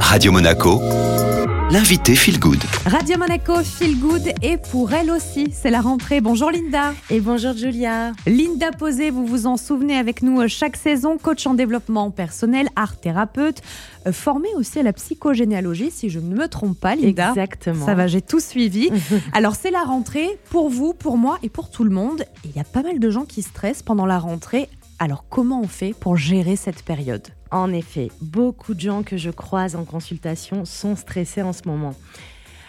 Radio Monaco, l'invité Feel Good. Radio Monaco Feel Good et pour elle aussi, c'est la rentrée. Bonjour Linda. Et bonjour Julia. Linda Posé, vous vous en souvenez avec nous euh, chaque saison, coach en développement personnel, art thérapeute, euh, formée aussi à la psychogénéalogie, si je ne me trompe pas, Linda. Exactement. Ça va, j'ai tout suivi. Alors c'est la rentrée pour vous, pour moi et pour tout le monde. Il y a pas mal de gens qui stressent pendant la rentrée. Alors comment on fait pour gérer cette période? En effet, beaucoup de gens que je croise en consultation sont stressés en ce moment.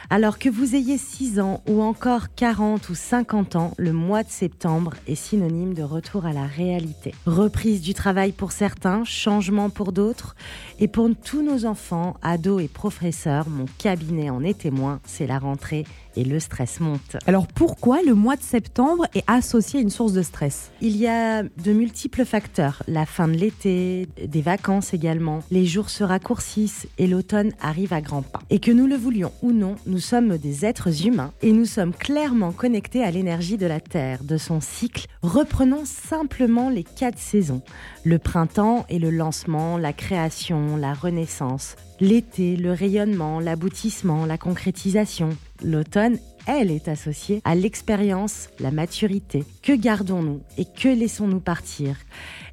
Alors que vous ayez 6 ans ou encore 40 ou 50 ans, le mois de septembre est synonyme de retour à la réalité. Reprise du travail pour certains, changement pour d'autres. Et pour tous nos enfants, ados et professeurs, mon cabinet en est témoin, c'est la rentrée et le stress monte. Alors pourquoi le mois de septembre est associé à une source de stress? Il y a de multiples facteurs. La fin de l'été, des vacances également. Les jours se raccourcissent et l'automne arrive à grands pas. Et que nous le voulions ou non, nous sommes des êtres humains et nous sommes clairement connectés à l'énergie de la Terre, de son cycle. Reprenons simplement les quatre saisons. Le printemps et le lancement, la création, la renaissance. L'été, le rayonnement, l'aboutissement, la concrétisation. L'automne, elle est associée à l'expérience, la maturité. Que gardons-nous et que laissons-nous partir?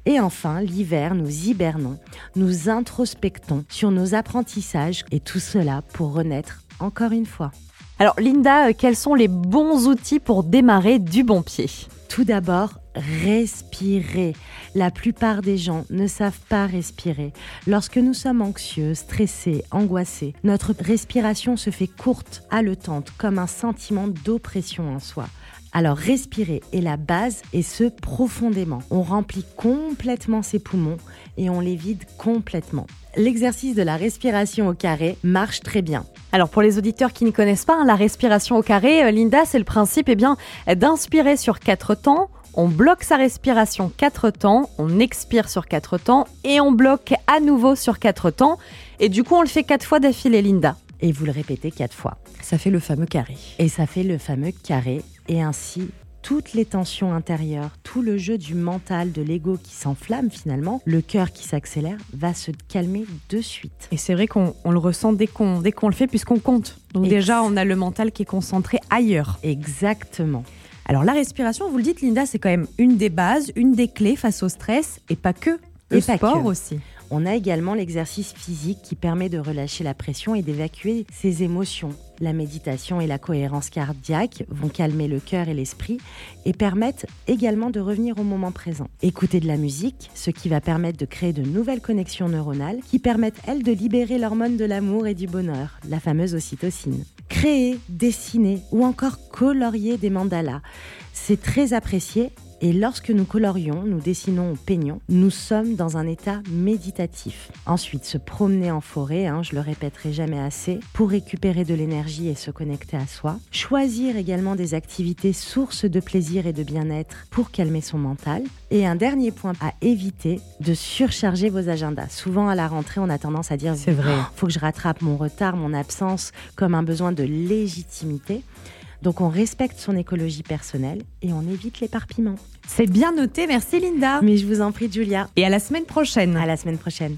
Et enfin, l'hiver, nous hibernons, nous introspectons sur nos apprentissages et tout cela pour renaître encore une fois. Alors Linda, euh, quels sont les bons outils pour démarrer du bon pied? Tout d'abord, respirer. La plupart des gens ne savent pas respirer. Lorsque nous sommes anxieux, stressés, angoissés, notre respiration se fait courte, haletante, comme un sentiment d'oppression en soi. Alors respirer est la base et ce profondément. On remplit complètement ses poumons et on les vide complètement. L'exercice de la respiration au carré marche très bien. Alors pour les auditeurs qui ne connaissent pas hein, la respiration au carré, euh, Linda, c'est le principe eh bien d'inspirer sur quatre temps, on bloque sa respiration 4 temps, on expire sur 4 temps et on bloque à nouveau sur 4 temps. Et du coup, on le fait 4 fois d'affilée, Linda. Et vous le répétez 4 fois. Ça fait le fameux carré. Et ça fait le fameux carré. Et ainsi, toutes les tensions intérieures, tout le jeu du mental, de l'ego qui s'enflamme finalement, le cœur qui s'accélère, va se calmer de suite. Et c'est vrai qu'on le ressent dès qu'on dès qu'on le fait puisqu'on compte. Donc déjà, on a le mental qui est concentré ailleurs. Exactement. Alors la respiration, vous le dites Linda, c'est quand même une des bases, une des clés face au stress et pas que. Le et sport aussi. On a également l'exercice physique qui permet de relâcher la pression et d'évacuer ses émotions. La méditation et la cohérence cardiaque vont calmer le cœur et l'esprit et permettent également de revenir au moment présent. Écouter de la musique, ce qui va permettre de créer de nouvelles connexions neuronales qui permettent, elles, de libérer l'hormone de l'amour et du bonheur, la fameuse ocytocine. Créer, dessiner ou encore colorier des mandalas, c'est très apprécié et lorsque nous colorions, nous dessinons ou peignons, nous sommes dans un état méditatif. Ensuite, se promener en forêt, hein, je le répéterai jamais assez, pour récupérer de l'énergie et se connecter à soi. Choisir également des activités sources de plaisir et de bien-être pour calmer son mental. Et un dernier point à éviter, de surcharger vos agendas. Souvent à la rentrée, on a tendance à dire c'est vrai, oh, faut que je rattrape mon retard, mon absence, comme un besoin de légitimité. Donc on respecte son écologie personnelle et on évite l'éparpillement. C'est bien noté, merci Linda. Mais je vous en prie Julia. Et à la semaine prochaine. À la semaine prochaine.